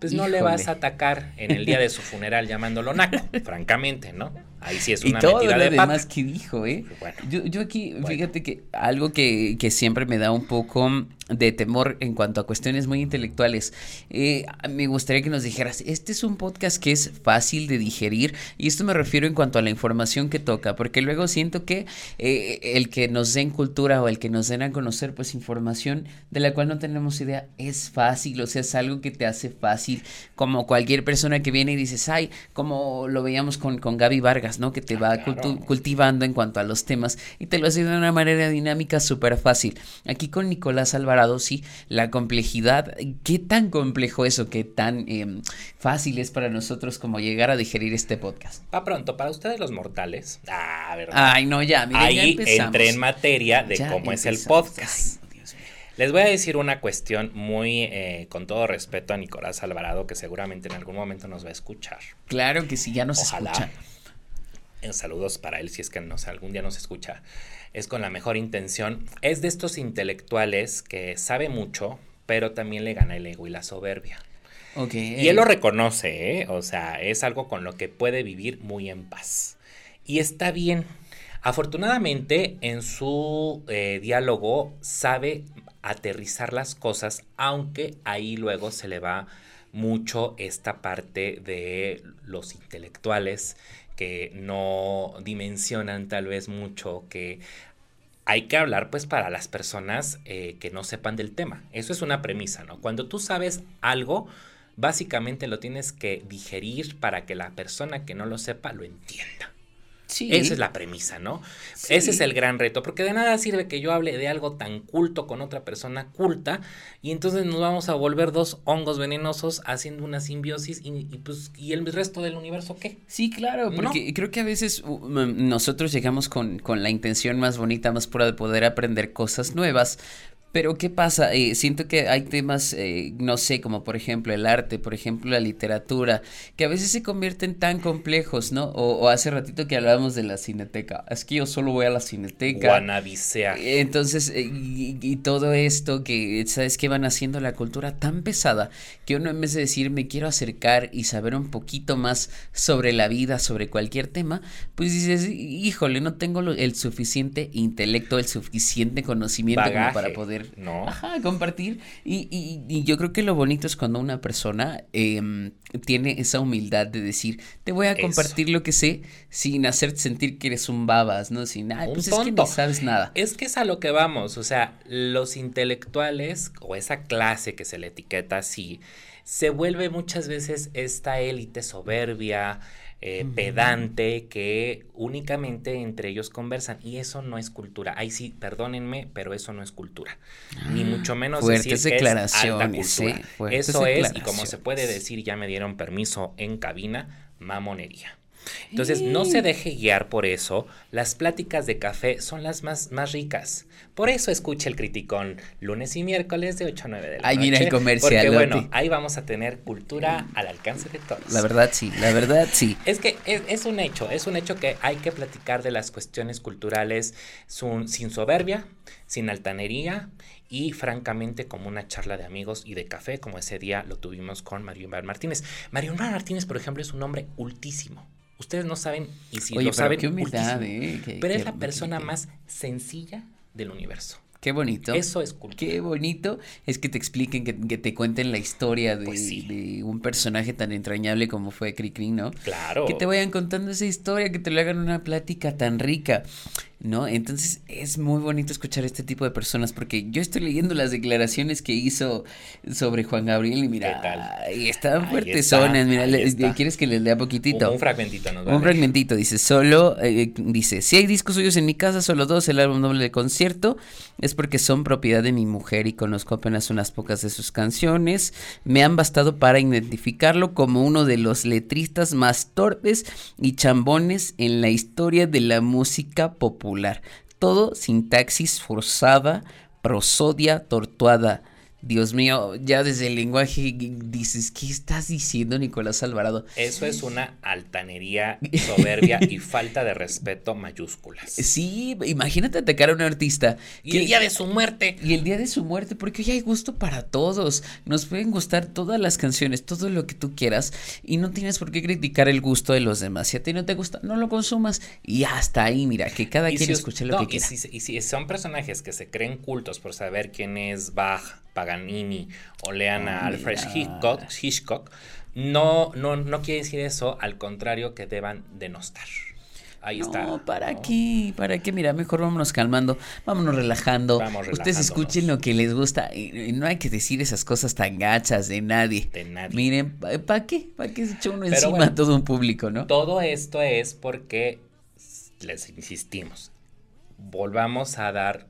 pues no le vas a atacar en el día de su funeral llamándolo naco, francamente, ¿no? Ahí sí es una y todo lo demás que dijo, ¿eh? yo, yo aquí, fíjate que algo que, que siempre me da un poco de temor en cuanto a cuestiones muy intelectuales. Eh, me gustaría que nos dijeras, este es un podcast que es fácil de digerir y esto me refiero en cuanto a la información que toca, porque luego siento que eh, el que nos den cultura o el que nos den a conocer pues información de la cual no tenemos idea es fácil, o sea, es algo que te hace fácil, como cualquier persona que viene y dices, ay, como lo veíamos con, con Gaby Vargas, ¿no? Que te va cultivando en cuanto a los temas y te lo hace de una manera dinámica súper fácil. Aquí con Nicolás Álvarez sí, la complejidad, ¿qué tan complejo es o qué tan em, fácil es para nosotros como llegar a digerir este podcast? Va pronto, para ustedes los mortales. Ah, ¿verdad? Ay, no, ya, Ahí entré en materia de cómo es el podcast. Les voy a decir una cuestión muy, eh, con todo respeto a Nicolás Alvarado, que seguramente en algún momento nos va a escuchar. Claro que sí, ya nos Ojalá. escucha. En saludos para él si es que algún día nos escucha es con la mejor intención. Es de estos intelectuales que sabe mucho, pero también le gana el ego y la soberbia. Okay. Y él lo reconoce, ¿eh? o sea, es algo con lo que puede vivir muy en paz. Y está bien. Afortunadamente, en su eh, diálogo sabe aterrizar las cosas, aunque ahí luego se le va mucho esta parte de los intelectuales que no dimensionan tal vez mucho, que hay que hablar pues para las personas eh, que no sepan del tema. Eso es una premisa, ¿no? Cuando tú sabes algo, básicamente lo tienes que digerir para que la persona que no lo sepa lo entienda. Esa es la premisa, ¿no? Ese es el gran reto, porque de nada sirve que yo hable de algo tan culto con otra persona culta y entonces nos vamos a volver dos hongos venenosos haciendo una simbiosis y, pues y el resto del universo qué? Sí, claro, porque creo que a veces nosotros llegamos con, con la intención más bonita, más pura de poder aprender cosas nuevas, pero ¿qué pasa? Eh, siento que hay temas, eh, no sé, como por ejemplo el arte, por ejemplo la literatura, que a veces se convierten tan complejos, ¿no? O, hace ratito que hablábamos de la cineteca. Es que yo solo voy a la cineteca. Guanabisea. Entonces, eh, y, todo esto que, ¿sabes qué? Van haciendo la cultura tan pesada que uno en vez de decir me quiero acercar y saber un poquito más sobre la vida, sobre cualquier tema, pues dices, híjole, no tengo el suficiente intelecto, el suficiente conocimiento como para poder ¿no? compartir. Y, y, yo creo que lo bonito es cuando una persona em, tiene esa humildad de decir, te voy a compartir lo que sé sin hacerte sentir que eres un babas, ¿no? Sin, nada pues es que no sabes nada. Es que es a lo que vamos, o sea, los intelectuales o esa clase que se le etiqueta así, se vuelve muchas veces esta élite soberbia, eh, pedante que únicamente entre ellos conversan y eso no es cultura. Ahí sí, perdónenme, pero eso no es cultura. Ni ah, mucho menos decir que es alta cultura. eso es, y como se puede decir, ya me dieron permiso en cabina, mamonería. Entonces, no se deje guiar por eso. Las pláticas de café son las más, más ricas. Por eso escuche el criticón lunes y miércoles de 8 a 9 de la noche. Ahí mira el comercial. Porque bueno, ahí vamos a tener cultura al alcance de todos. La verdad sí, la verdad sí. Es que es, un hecho, es un hecho que hay que platicar de las cuestiones culturales sin soberbia, sin altanería y francamente como una charla de amigos y de café, como ese día lo tuvimos con Mario Martínez. Mario Martínez, por ejemplo, es un hombre ultísimo. Ustedes no saben, y si lo saben, qué humildad, eh, pero es la persona más sencilla del universo. Qué bonito. Eso es cultura. Qué bonito es que te expliquen, que, te cuenten la historia pues de, un personaje tan entrañable como fue Cricri, ¿no? Claro. Que te vayan contando esa historia, que te lo hagan una plática tan rica. ¿No? Entonces es muy bonito escuchar este tipo de personas porque yo estoy leyendo las declaraciones que hizo sobre Juan Gabriel y mira, y están fuertes mira, ¿quieres que les lea poquitito? Un, fragmentito, Un fragmentito, dice, solo, eh, dice, si hay discos suyos en mi casa, solo dos, el álbum doble de concierto, es porque son propiedad de mi mujer y conozco apenas unas pocas de sus canciones, me han bastado para identificarlo como uno de los letristas más torpes y chambones en la historia de la música popular todo sintaxis forzada, prosodia tortuada. Dios mío, ya desde el lenguaje dices, ¿qué estás diciendo, Nicolás Alvarado? Eso es una altanería, soberbia y falta de respeto mayúsculas. Sí, imagínate atacar a un artista. Y el día de su muerte. Y el día de su muerte, porque hoy hay gusto para todos. Nos pueden gustar todas las canciones, todo lo que tú quieras. Y no tienes por qué criticar el gusto de los demás. Si a ti no te gusta, no lo consumas. Y hasta ahí, mira, que cada quien escuche lo que quiera. Y si, son personajes que se creen cultos por saber quién es Bach, Paganini o lean a Alfred Hitchcock, no, no, no quiere decir eso, al contrario que deban denostar. Ahí está. No, ¿para qué? ¿Para qué? Mira, mejor vámonos calmando, vámonos relajando. Ustedes escuchen lo que les gusta. Y, no hay que decir esas cosas tan gachas de nadie. De nadie. Miren, ¿para qué? ¿Para qué se echa uno encima a todo un público, no? Todo esto es porque, les insistimos, volvamos a dar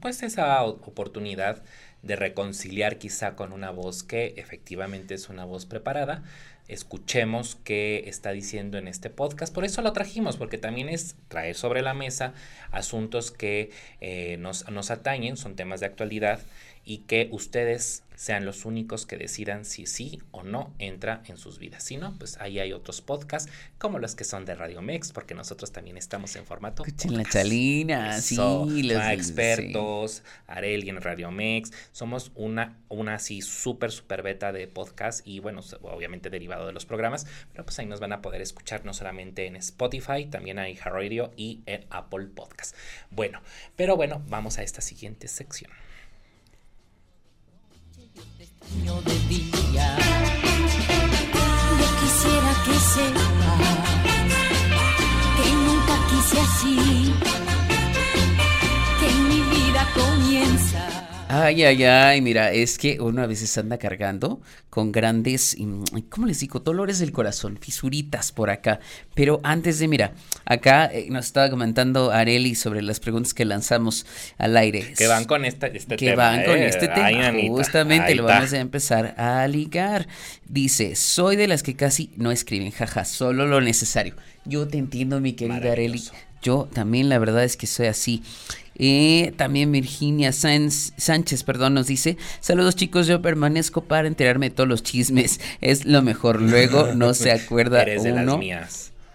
pues esa oportunidad de reconciliar quizá con una voz que efectivamente es una voz preparada. Escuchemos qué está diciendo en este podcast. Por eso lo trajimos, porque también es traer sobre la mesa asuntos que eh, nos, nos atañen, son temas de actualidad y que ustedes sean los únicos que decidan si sí o no entra en sus vidas. Si no, pues ahí hay otros podcasts como los que son de Radio Mex, porque nosotros también estamos en formato. Escuchen la chalina, sí, los expertos, Areli en Radio Mex. Somos una, una así súper, súper beta de podcast y bueno, obviamente derivado de los programas, pero pues ahí nos van a poder escuchar no solamente en Spotify, también en Radio y en Apple Podcast. Bueno, pero bueno, vamos a esta siguiente sección día. Yo quisiera que sepa que nunca quise así, Ay, ay, ay, mira, es que uno a veces anda cargando con grandes, ¿cómo les digo? Dolores del corazón, fisuritas por acá. Pero antes de, mira, acá eh, nos estaba comentando Areli sobre las preguntas que lanzamos al aire. Que van con este, tema. Que van con eh, este tema. Justamente lo vamos a empezar a ligar. Dice, soy de las que casi no escriben, jaja, solo lo necesario. Yo te entiendo, mi querida Areli. Yo también la verdad es que soy así. Eh, también Virginia Sánchez, perdón, nos dice, saludos chicos, yo permanezco para enterarme de todos los chismes, es lo mejor. Luego no se acuerda uno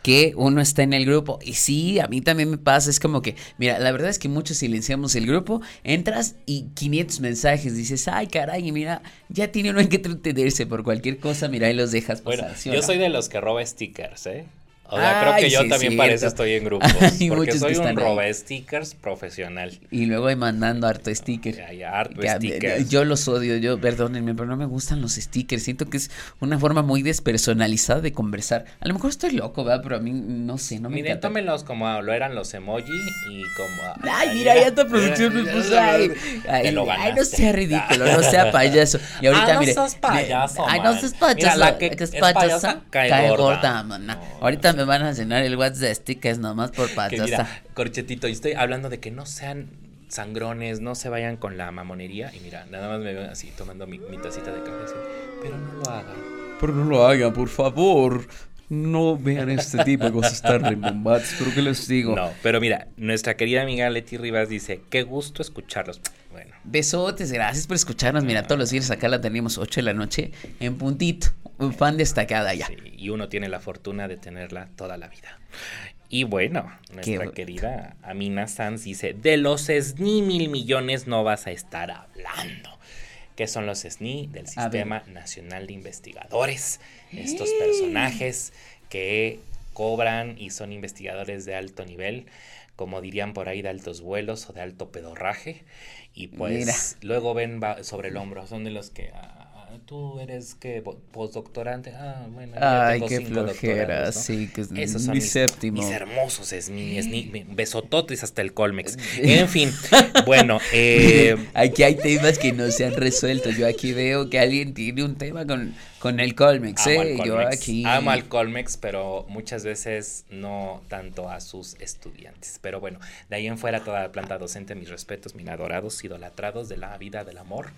que uno está en el grupo. Y sí, a mí también me pasa, es como que, mira, la verdad es que muchos silenciamos el grupo, entras y 500 mensajes, dices, ay caray, mira, ya tiene uno en que entretenerse por cualquier cosa, mira, y los dejas pasar. yo soy de los que roba stickers, ¿eh? O sea, creo que yo también para eso estoy en grupos. porque soy un roba stickers profesional. Y luego hay mandando harto sticker. Hay harto stickers. Yo los odio, yo, perdónenme, pero no me gustan los stickers. Siento que es una forma muy despersonalizada de conversar. A lo mejor estoy loco, ¿verdad? Pero a mí no sé, no me Miren, tómenlos como lo eran los emoji y como. Ay, mira, ya tu producción me puso ahí. Ay, no sea ridículo, no sea payaso. Y ahorita, ah, mire. No seas payaso. Ay, no seas payaso. Mira, la que, es payaso, cae, gorda. Ahorita me van a llenar el WhatsApp de stickers nomás por payasa. corchetito, y estoy hablando de que no sean sangrones, no se vayan con la mamonería. Y mira, nada más me veo así tomando mi, tacita de café. pero no lo hagan. Pero no lo hagan, por favor. No vean este tipo de cosas tan rimbombadas, pero ¿qué les digo? No, pero mira, nuestra querida amiga Leti Rivas dice, qué gusto escucharlos. Bueno. Besotes, gracias por escucharnos. Mira, todos los días acá la tenemos 8 de la noche en puntito. Un fan destacada ya. y uno tiene la fortuna de tenerla toda la vida. Y bueno, nuestra querida Amina Sanz dice, de los SNI mil millones no vas a estar hablando. ¿Qué son los SNI? Del Sistema Nacional de Investigadores. Estos personajes que cobran y son investigadores de alto nivel, como dirían por ahí, de altos vuelos o de alto pedorraje. Y pues luego ven sobre el hombro, son de los que... Ah, tú eres que postdoctorante. Ah, bueno, Ay, qué flojera, sí, que es Esos mi mis, séptimo. Mis hermosos es mi, besototes hasta el Colmex. En fin, bueno, eh, aquí hay temas que no se han resuelto. Yo aquí veo que alguien tiene un tema con, con el Colmex, ¿eh? Yo aquí amo al Colmex, pero muchas veces no tanto a sus estudiantes. Pero bueno, de ahí en fuera toda la planta docente, mis respetos, mis adorados, idolatrados de la vida del amor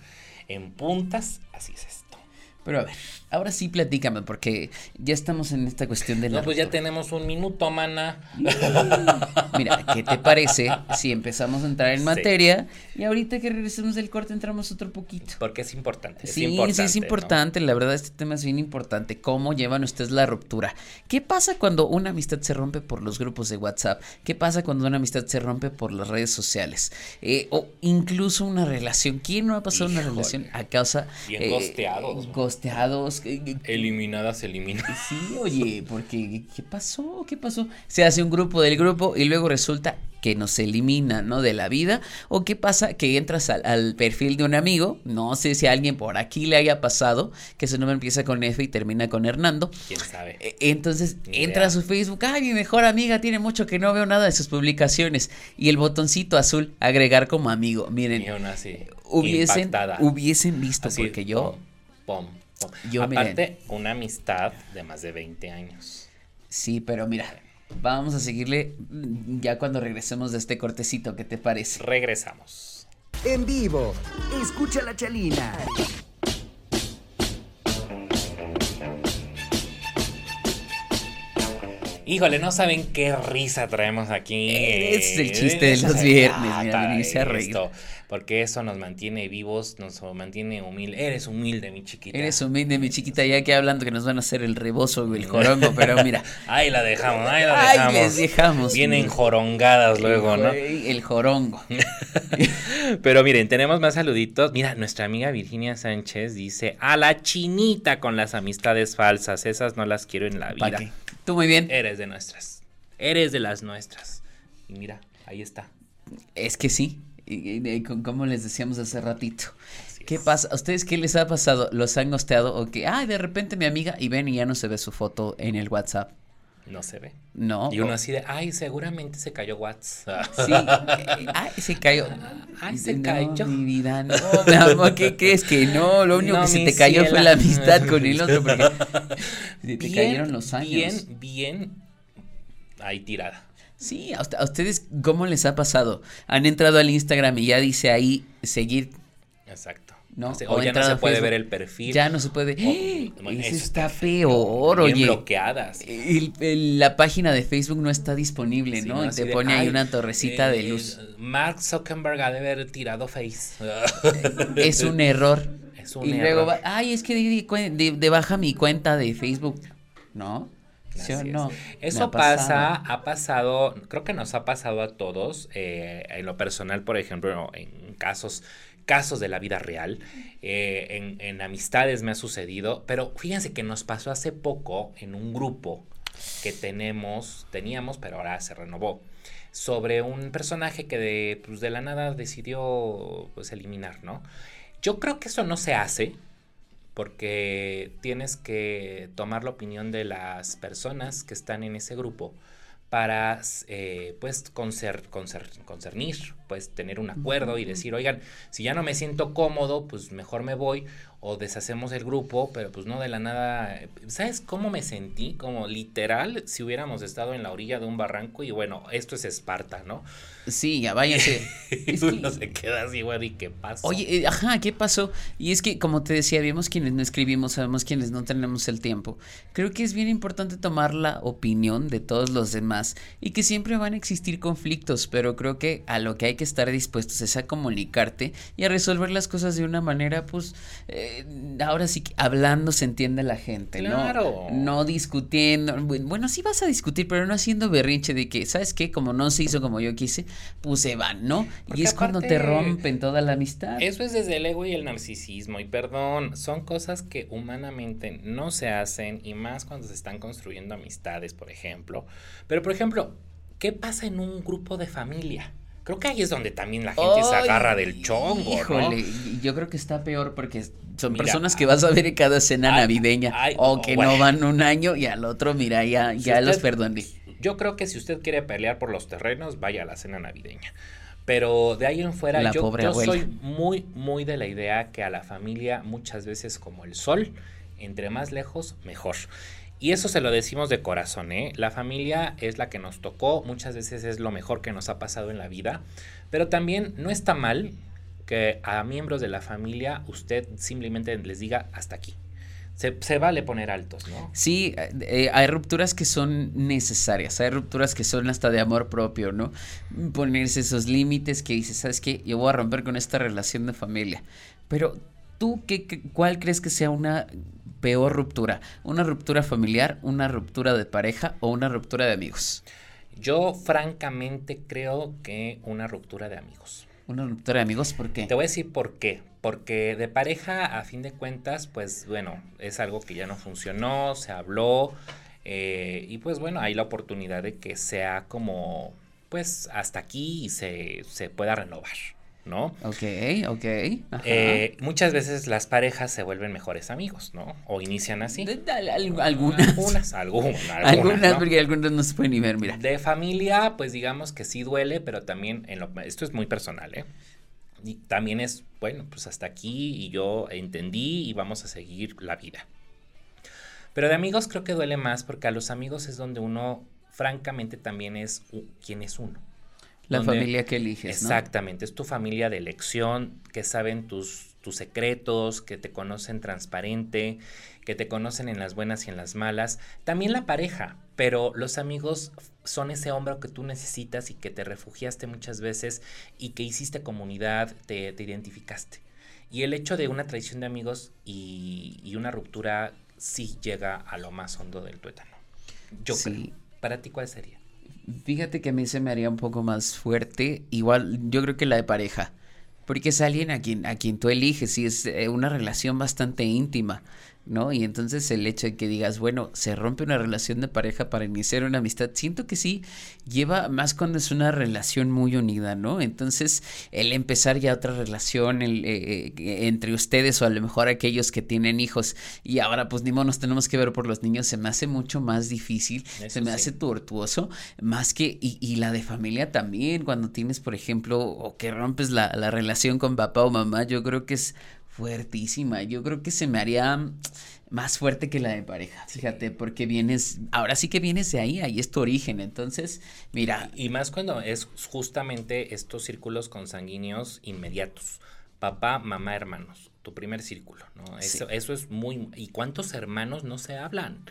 en puntas, así es. Pero a ver, ahora sí platícame, porque ya estamos en esta cuestión de la. No, pues ya tenemos un minuto, mana. Mira, ¿qué te parece si empezamos a entrar en materia y ahorita que regresemos del corte entramos otro poquito? Porque es importante. sí, sí, es importante. La verdad, este tema es bien importante. ¿Cómo llevan ustedes la ruptura? ¿Qué pasa cuando una amistad se rompe por los grupos de WhatsApp? ¿Qué pasa cuando una amistad se rompe por las redes sociales? Eh, o incluso una relación. ¿Quién no ha pasado una relación a causa. Bien eh, Eliminadas, eliminadas. Sí, oye, porque ¿qué pasó? ¿Qué pasó? Se hace un grupo del grupo y luego resulta que nos elimina, ¿no? De la vida. O qué pasa que entras al, perfil de un amigo, no sé si a alguien por aquí le haya pasado, que su nombre empieza con F y termina con Hernando. ¿Quién sabe? E, entonces entra a su Facebook, ay, mi mejor amiga tiene mucho que no veo nada de sus publicaciones. Y el botoncito azul, agregar como amigo. Miren, hubiesen, hubiesen visto, porque yo... Pom, Yo, Aparte, una amistad de más de 20 años. Sí, pero mira, Vamos a seguirle ya cuando regresemos de este cortecito, ¿qué te parece? Regresamos. En vivo, escucha la chalina. Híjole, no saben qué risa traemos aquí. Es el chiste de los viernes, mira, venirse a reír porque eso nos mantiene vivos, nos mantiene humilde. Eres humilde, mi chiquita. Eres humilde, mi chiquita, ya que hablando que nos van a hacer el rebozo o el jorongo, pero mira. ahí la dejamos, ahí la dejamos. Ahí les dejamos. Vienen jorongadas luego, ¿no? El jorongo. pero miren, tenemos más saluditos. Mira, nuestra amiga Virginia Sánchez dice, a la chinita con las amistades falsas, esas no las quiero en la vida. Tú muy bien. Eres de nuestras. Eres de las nuestras. Y mira, ahí está. Es que sí y, como les decíamos hace ratito. ¿Qué pasa? ¿A ustedes qué les ha pasado? ¿Los han gosteado o que, ay, de repente mi amiga y ven y ya no se ve su foto en el WhatsApp? No se ve. No. Y uno así de, ay, seguramente se cayó WhatsApp. Sí, eh, ay, se cayó. Ay, se cayó. Mi vida, no, mi amor, ¿qué crees que no? Lo único que se te cayó fue la amistad con el otro, porque te cayeron los años. Bien, bien, ahí tirada. Sí, a, ustedes, ¿cómo les ha pasado? Han entrado al Instagram y ya dice ahí seguir. Exacto. ¿No? O, ya no se puede ver el perfil. Ya no se puede. Oh, eso, está peor, oye. bloqueadas. la página de Facebook no está disponible, ¿no? te pone ahí una torrecita de luz. Mark Zuckerberg ha de haber tirado Face. es un error. Es un y luego va, ay, es que de baja mi cuenta de Facebook, ¿no? no? Eso pasa, ha pasado, creo que nos ha pasado a todos, eh, en lo personal, por ejemplo, en casos, casos de la vida real, eh, en, en, amistades me ha sucedido, pero fíjense que nos pasó hace poco en un grupo que tenemos, teníamos, pero ahora se renovó, sobre un personaje que de, pues de la nada decidió pues eliminar, ¿no? Yo creo que eso no se hace, porque tienes que tomar la opinión de las personas que están en ese grupo para eh, pues concer, concernir, pues tener un acuerdo y decir, oigan, si ya no me siento cómodo, pues mejor me voy o deshacemos el grupo, pero pues no de la nada, ¿sabes cómo me sentí? Como literal si hubiéramos estado en la orilla de un barranco y bueno, esto es Esparta, ¿no? Sí, ya váyase. es Uno se queda así, güey, ¿y qué pasa? Oye, eh, ajá, ¿qué pasó? Y es que, como te decía, vemos quienes no escribimos, sabemos quienes no tenemos el tiempo. Creo que es bien importante tomar la opinión de todos los demás y que siempre van a existir conflictos, pero creo que a lo que hay que estar dispuestos es a comunicarte y a resolver las cosas de una manera, pues, eh, ahora sí que hablando se entiende la gente, claro. ¿no? No discutiendo. Bueno, sí vas a discutir, pero no haciendo berrinche de que, ¿sabes qué? Como no se hizo como yo quise pues se van, ¿no? y es cuando te rompen toda la amistad. Eso es desde el ego y el narcisismo. Y perdón, son cosas que humanamente no se hacen y más cuando se están construyendo amistades, por ejemplo. Pero, por ejemplo, ¿qué pasa en un grupo de familia? Creo que ahí es donde también la gente se agarra del chongo. Híjole, yo creo que está peor porque son personas que vas a ver en cada cena navideña o que no van un año y al otro, mira, ya, ya los perdoné. Yo creo que si usted quiere pelear por los terrenos, vaya a la cena navideña. Pero de ahí en fuera, yo, soy muy, muy de la idea que a la familia muchas veces como el sol, entre más lejos, mejor. Y eso se lo decimos de corazón, ¿eh? La familia es la que nos tocó, muchas veces es lo mejor que nos ha pasado en la vida, pero también no está mal que a miembros de la familia usted simplemente les diga hasta aquí. Se, vale poner altos, ¿no? Sí, eh, hay rupturas que son necesarias, hay rupturas que son hasta de amor propio, ¿no? Ponerse esos límites que dices, ¿sabes qué? Yo voy a romper con esta relación de familia. Pero tú, qué, ¿cuál crees que sea una peor ruptura? ¿Una ruptura familiar, una ruptura de pareja o una ruptura de amigos? Yo francamente creo que una ruptura de amigos. Una ruptura de amigos, ¿por qué? Te voy a decir por qué. Porque de pareja, a fin de cuentas, pues bueno, es algo que ya no funcionó, se habló, eh, y pues bueno, hay la oportunidad de que sea como, pues hasta aquí y se, se pueda renovar. ¿No? Ok, ok. Eh, muchas veces las parejas se vuelven mejores amigos, ¿no? O inician así. algunas. Algunas, algunas. Algunas, porque algunas no se pueden ni ver, mira. De familia, pues digamos que sí duele, pero también, en lo, esto es muy personal, ¿eh? Y también es, bueno, pues hasta aquí y yo entendí y vamos a seguir la vida. Pero de amigos creo que duele más porque a los amigos es donde uno, francamente, también es quien es uno. La familia que eliges. Exactamente, es tu familia de elección, que saben tus, tus secretos, que te conocen transparente, que te conocen en las buenas y en las malas. También la pareja, pero los amigos son ese hombro que tú necesitas y que te refugiaste muchas veces y que hiciste comunidad, te, identificaste. Y el hecho de una traición de amigos y, y, una ruptura sí llega a lo más hondo del tuétano. Yo creo. ¿Para ti cuál sería? Fíjate que a mí se me haría un poco más fuerte. Igual, yo creo que la de pareja. Porque es alguien a quien, a quien tú eliges y es eh, una relación bastante íntima. ¿No? Y entonces el hecho de que digas, bueno, se rompe una relación de pareja para iniciar una amistad, siento que sí lleva más cuando es una relación muy unida, ¿no? Entonces, el empezar ya otra relación el, eh, eh, entre ustedes o a lo mejor aquellos que tienen hijos y ahora pues ni modo nos tenemos que ver por los niños, se me hace mucho más difícil, se me hace tortuoso, más que, y, y, la de familia también, cuando tienes, por ejemplo, o que rompes la, la relación con papá o mamá, yo creo que es fuertísima. Yo creo que se me haría más fuerte que la de pareja, fíjate, porque vienes, ahora sí que vienes de ahí, ahí es tu origen, entonces, mira. Y, más cuando es justamente estos círculos consanguíneos inmediatos, papá, mamá, hermanos, tu primer círculo, ¿no? Eso, eso es muy, ¿y cuántos hermanos no se hablan?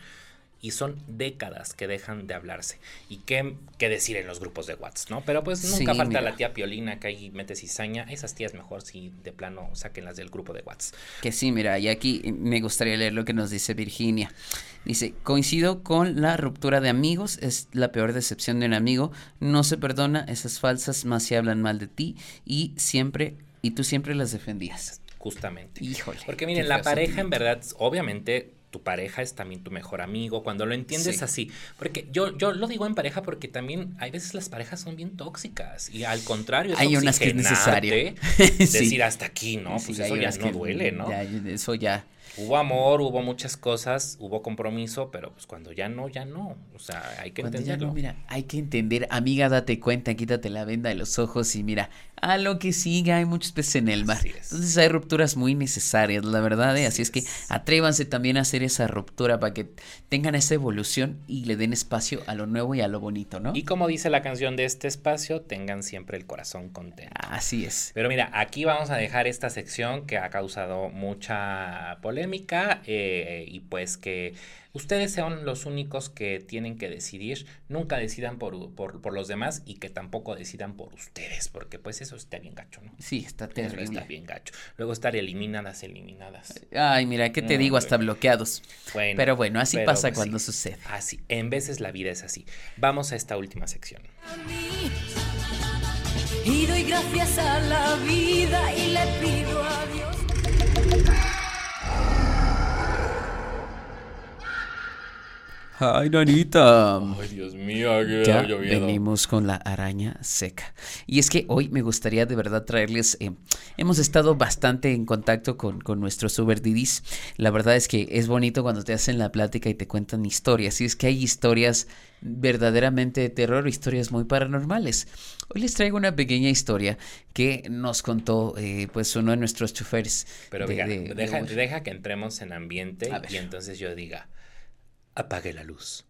Y son décadas que dejan de hablarse. ¿Y qué, qué decir en los grupos de WhatsApp, no? Pero pues nunca falta la tía Piolina que ahí mete cizaña. Esas tías mejor si de plano saquenlas del grupo de WhatsApp. Que sí, mira, y aquí me gustaría leer lo que nos dice Virginia. Dice, coincido con la ruptura de amigos, es la peor decepción de un amigo, no se perdona, esas falsas más se hablan mal de ti y siempre, y tú siempre las defendías. Justamente. Híjole. Porque miren, la pareja en verdad, obviamente tu pareja es también tu mejor amigo, cuando lo entiendes así. Porque yo, yo lo digo en pareja porque también hay veces las parejas son bien tóxicas y al contrario, es hay unas que es necesario. decir hasta aquí, ¿no? pues eso ya no duele, ¿no? Ya, eso ya hubo amor, hubo muchas cosas, hubo compromiso, pero pues cuando ya no, ya no. O sea, hay que entenderlo. mira, hay que entender, amiga, date cuenta, quítate la venda de los ojos y mira, a lo que siga, hay muchos peces en el mar. Entonces hay rupturas muy necesarias, la verdad, ¿eh? así, es. que atrévanse también a hacer esa ruptura para que tengan esa evolución y le den espacio a lo nuevo y a lo bonito, ¿no? Y como dice la canción de este espacio, tengan siempre el corazón contento. Así es. Pero mira, aquí vamos a dejar esta sección que ha causado mucha polémica eh, y pues que ustedes sean los únicos que tienen que decidir, nunca decidan por, por, los demás y que tampoco decidan por ustedes, porque pues eso está bien gacho, ¿no? Sí, está terrible. está bien gacho. Luego estar eliminadas, eliminadas. Ay, mira, ¿qué te digo? Hasta bloqueados. Bueno, pero bueno, así pasa pues cuando sucede. Así, en veces la vida es así. Vamos a esta última sección. Y doy gracias a la vida y le pido a Dios. Ay, nanita. Ay, Dios mío, que ya venimos con la araña seca. Y es que hoy me gustaría de verdad traerles, eh, hemos estado bastante en contacto con, con nuestros Didis. La verdad es que es bonito cuando te hacen la plática y te cuentan historias. Y es que hay historias verdaderamente de terror, historias muy paranormales. Hoy les traigo una pequeña historia que nos contó eh, pues uno de nuestros choferes. Pero deja, deja, que entremos en ambiente y entonces yo diga apague la luz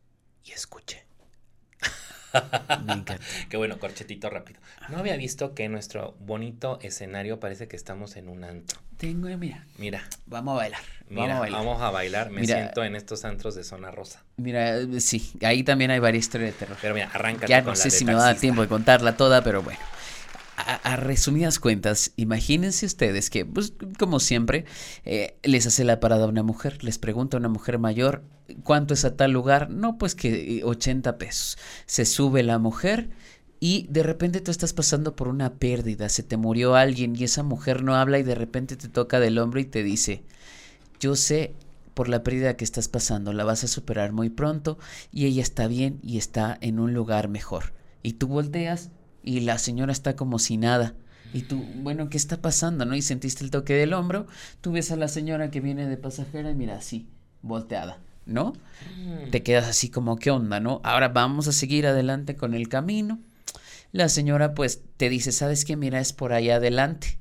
y escuche. Qué bueno, corchetito rápido. No había visto que nuestro bonito escenario parece que estamos en un antro. tengo, mira. Mira. Vamos a bailar. Mira, vamos a bailar. Vamos a bailar. Me siento en estos antros de zona rosa. Mira, sí, ahí también hay varias historias de terror. Pero mira, arranca. Ya no sé si me va a dar tiempo de contarla toda, pero bueno. A, resumidas cuentas, imagínense ustedes que, pues, como siempre, eh, les hace la parada a una mujer, les pregunta a una mujer mayor, ¿cuánto es a tal lugar? No, pues que 80 eh, pesos. Se sube la mujer y de repente tú estás pasando por una pérdida, se te murió alguien y esa mujer no habla y de repente te toca del hombro y te dice, yo sé por la pérdida que estás pasando, la vas a superar muy pronto y ella está bien y está en un lugar mejor. Y tú volteas y la señora está como si nada. Y tú, bueno, ¿qué está pasando? ¿No? Y sentiste el toque del hombro, tú ves a la señora que viene de pasajera y mira así, volteada, ¿no? Mm. Te quedas así como, ¿qué onda, no? Ahora vamos a seguir adelante con el camino. La señora pues te dice, ¿sabes qué? Mira, es por allá adelante.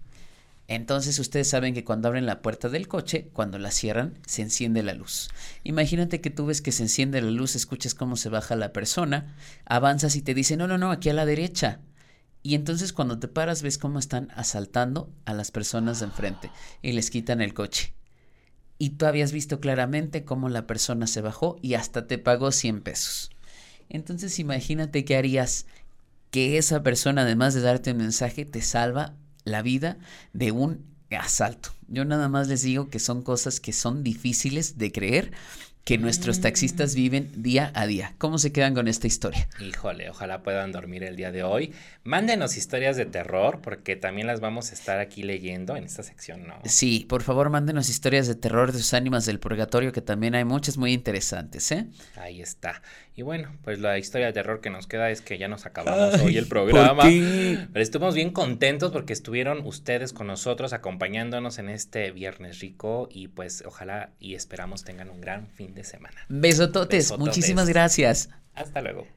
Entonces ustedes saben que cuando abren la puerta del coche, cuando la cierran, se enciende la luz. Imagínate que tú ves que se enciende la luz, escuchas cómo se baja la persona, avanzas y te dice, no, no, no, aquí a la derecha. Y entonces cuando te paras ves cómo están asaltando a las personas de enfrente y les quitan el coche. Y tú habías visto claramente cómo la persona se bajó y hasta te pagó 100 pesos. Entonces imagínate qué harías que esa persona, además de darte un mensaje, te salva la vida de un asalto. Yo nada más les digo que son cosas que son difíciles de creer, que nuestros taxistas viven día a día. ¿Cómo se quedan con esta historia? Híjole, ojalá puedan dormir el día de hoy. Mándenos historias de terror porque también las vamos a estar aquí leyendo en esta sección, ¿no? Sí, por favor, mándenos historias de terror de sus ánimas del purgatorio que también hay muchas muy interesantes, ¿eh? Ahí está. Y bueno, pues la historia de terror que nos queda es que ya nos acabamos hoy el programa. Pero estuvimos bien contentos porque estuvieron ustedes con nosotros acompañándonos en este viernes rico y pues ojalá y esperamos tengan un gran fin de semana. Besototes, muchísimas gracias. Hasta luego.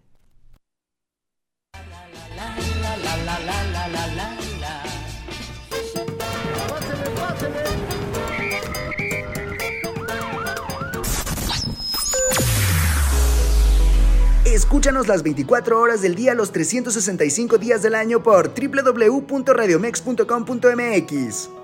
Escúchanos las 24 horas del día, los 365 días del año por www.radiomex.com.mx.